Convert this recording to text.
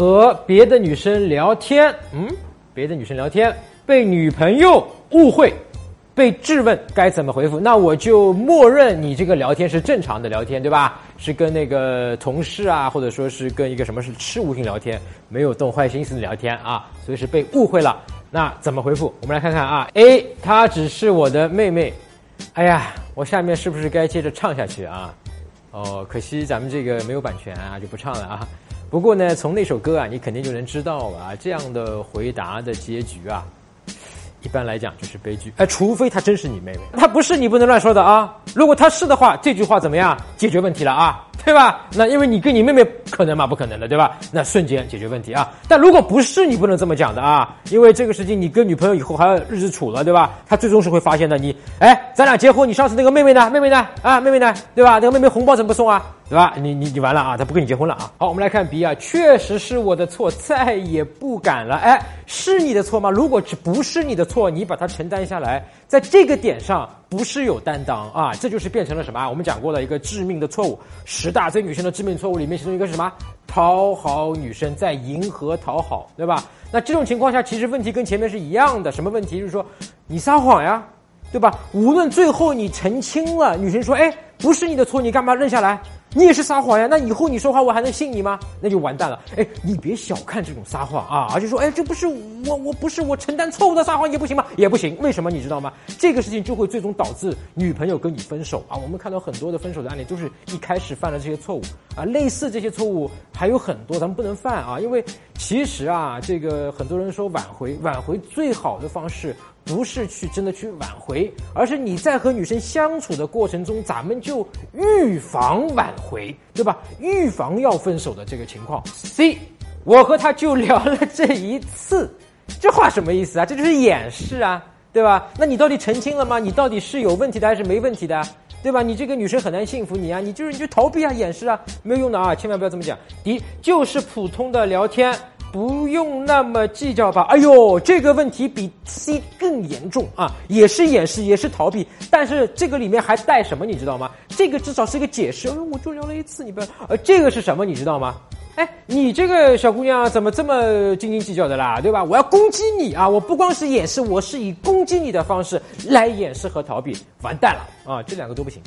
和别的女生聊天，嗯，别的女生聊天被女朋友误会，被质问该怎么回复，那我就默认你这个聊天是正常的聊天，对吧？是跟那个同事啊，或者说是跟一个什么是吃无性聊天，没有动坏心思的聊天啊，所以是被误会了。那怎么回复？我们来看看啊，A，她只是我的妹妹。哎呀，我下面是不是该接着唱下去啊？哦，可惜咱们这个没有版权啊，就不唱了啊。不过呢，从那首歌啊，你肯定就能知道啊，这样的回答的结局啊，一般来讲就是悲剧。哎，除非她真是你妹妹，她不是你不能乱说的啊。如果她是的话，这句话怎么样？解决问题了啊。对吧？那因为你跟你妹妹可能吗？不可能的，对吧？那瞬间解决问题啊！但如果不是你不能这么讲的啊，因为这个事情你跟女朋友以后还要日子处了，对吧？她最终是会发现的。你哎，咱俩结婚，你上次那个妹妹呢？妹妹呢？啊，妹妹呢？对吧？那个妹妹红包怎么不送啊？对吧？你你你完了啊！他不跟你结婚了啊！好，我们来看 B 啊，确实是我的错，再也不敢了。哎，是你的错吗？如果不是你的错，你把它承担下来，在这个点上。不是有担当啊，这就是变成了什么？我们讲过的一个致命的错误，十大追女生的致命错误里面，其中一个什么？讨好女生，在迎合讨好，对吧？那这种情况下，其实问题跟前面是一样的。什么问题？就是说你撒谎呀，对吧？无论最后你澄清了，女生说，哎，不是你的错，你干嘛认下来？你也是撒谎呀？那以后你说话我还能信你吗？那就完蛋了。哎，你别小看这种撒谎啊！而且说，哎，这不是我，我不是我承担错误的撒谎也不行吗？也不行。为什么你知道吗？这个事情就会最终导致女朋友跟你分手啊！我们看到很多的分手的案例，都是一开始犯了这些错误啊。类似这些错误还有很多，咱们不能犯啊！因为其实啊，这个很多人说挽回，挽回最好的方式。不是去真的去挽回，而是你在和女生相处的过程中，咱们就预防挽回，对吧？预防要分手的这个情况。C，我和他就聊了这一次，这话什么意思啊？这就是掩饰啊，对吧？那你到底澄清了吗？你到底是有问题的还是没问题的，对吧？你这个女生很难信服你啊，你就是你就逃避啊，掩饰啊，没有用的啊，千万不要这么讲。第一，就是普通的聊天。不用那么计较吧。哎呦，这个问题比 C 更严重啊，也是掩饰，也是逃避，但是这个里面还带什么，你知道吗？这个至少是一个解释。哎我就聊了一次，你不要。呃，这个是什么，你知道吗？哎，你这个小姑娘怎么这么斤斤计较的啦？对吧？我要攻击你啊！我不光是掩饰，我是以攻击你的方式来掩饰和逃避，完蛋了啊！这两个都不行。